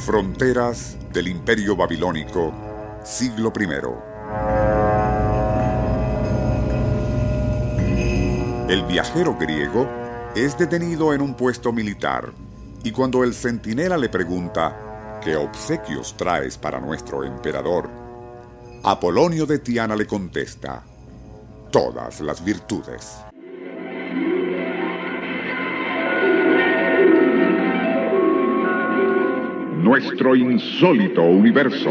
Fronteras del Imperio Babilónico, siglo I. El viajero griego es detenido en un puesto militar y cuando el centinela le pregunta ¿qué obsequios traes para nuestro emperador? Apolonio de Tiana le contesta todas las virtudes. Nuestro insólito universo.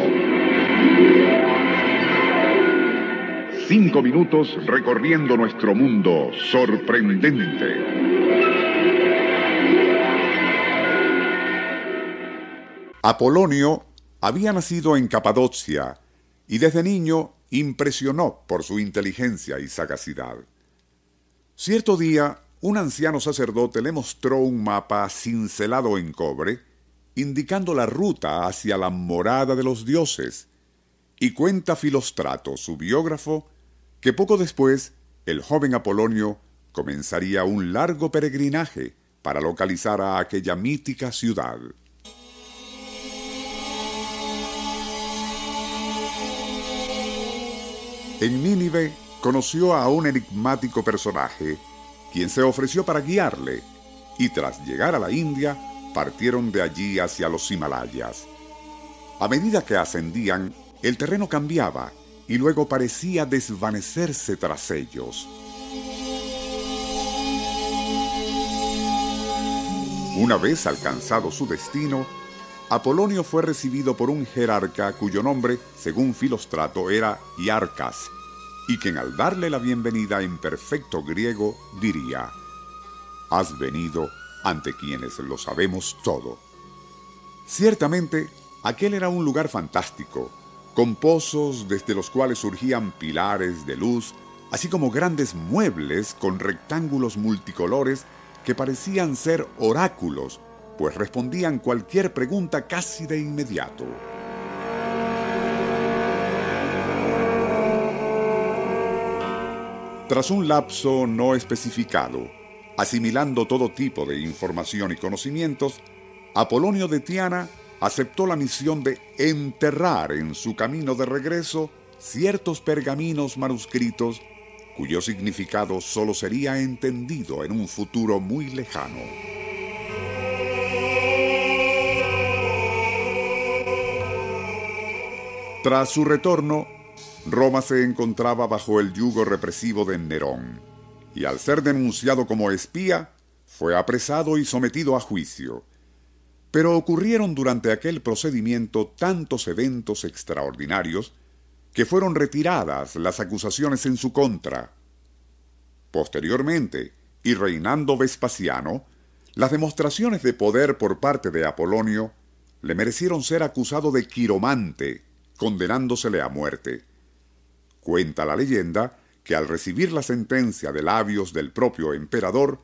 Cinco minutos recorriendo nuestro mundo sorprendente. Apolonio había nacido en Capadocia y desde niño impresionó por su inteligencia y sagacidad. Cierto día, un anciano sacerdote le mostró un mapa cincelado en cobre indicando la ruta hacia la morada de los dioses, y cuenta Filostrato, su biógrafo, que poco después el joven Apolonio comenzaría un largo peregrinaje para localizar a aquella mítica ciudad. En Nínive conoció a un enigmático personaje, quien se ofreció para guiarle, y tras llegar a la India, partieron de allí hacia los Himalayas. A medida que ascendían, el terreno cambiaba y luego parecía desvanecerse tras ellos. Una vez alcanzado su destino, Apolonio fue recibido por un jerarca cuyo nombre, según Filostrato, era Iarcas, y quien al darle la bienvenida en perfecto griego diría, Has venido ante quienes lo sabemos todo. Ciertamente, aquel era un lugar fantástico, con pozos desde los cuales surgían pilares de luz, así como grandes muebles con rectángulos multicolores que parecían ser oráculos, pues respondían cualquier pregunta casi de inmediato. Tras un lapso no especificado, Asimilando todo tipo de información y conocimientos, Apolonio de Tiana aceptó la misión de enterrar en su camino de regreso ciertos pergaminos manuscritos cuyo significado solo sería entendido en un futuro muy lejano. Tras su retorno, Roma se encontraba bajo el yugo represivo de Nerón y al ser denunciado como espía, fue apresado y sometido a juicio. Pero ocurrieron durante aquel procedimiento tantos eventos extraordinarios que fueron retiradas las acusaciones en su contra. Posteriormente, y reinando Vespasiano, las demostraciones de poder por parte de Apolonio le merecieron ser acusado de quiromante, condenándosele a muerte. Cuenta la leyenda que al recibir la sentencia de labios del propio emperador,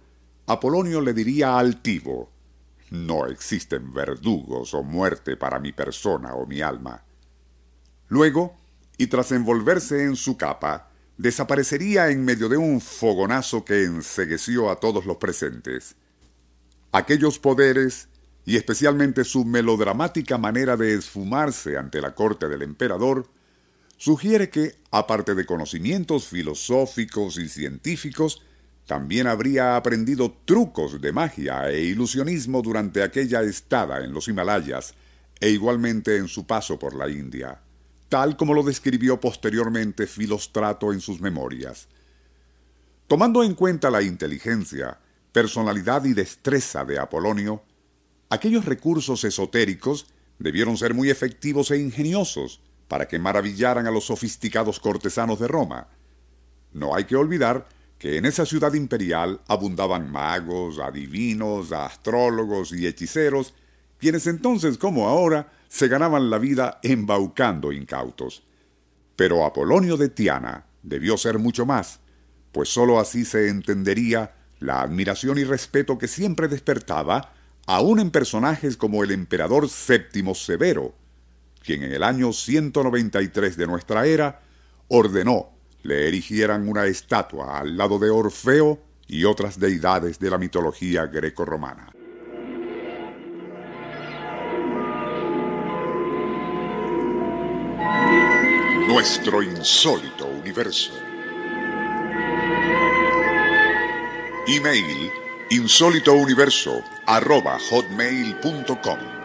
Apolonio le diría altivo, no existen verdugos o muerte para mi persona o mi alma. Luego, y tras envolverse en su capa, desaparecería en medio de un fogonazo que ensegueció a todos los presentes. Aquellos poderes, y especialmente su melodramática manera de esfumarse ante la corte del emperador, sugiere que, aparte de conocimientos filosóficos y científicos, también habría aprendido trucos de magia e ilusionismo durante aquella estada en los Himalayas e igualmente en su paso por la India, tal como lo describió posteriormente Filostrato en sus memorias. Tomando en cuenta la inteligencia, personalidad y destreza de Apolonio, aquellos recursos esotéricos debieron ser muy efectivos e ingeniosos, para que maravillaran a los sofisticados cortesanos de Roma. No hay que olvidar que en esa ciudad imperial abundaban magos, adivinos, astrólogos y hechiceros, quienes entonces como ahora se ganaban la vida embaucando incautos. Pero Apolonio de Tiana debió ser mucho más, pues sólo así se entendería la admiración y respeto que siempre despertaba, aun en personajes como el emperador Séptimo Severo, quien en el año 193 de nuestra era ordenó le erigieran una estatua al lado de Orfeo y otras deidades de la mitología greco-romana. Nuestro insólito universo. Email insólitouniverso.com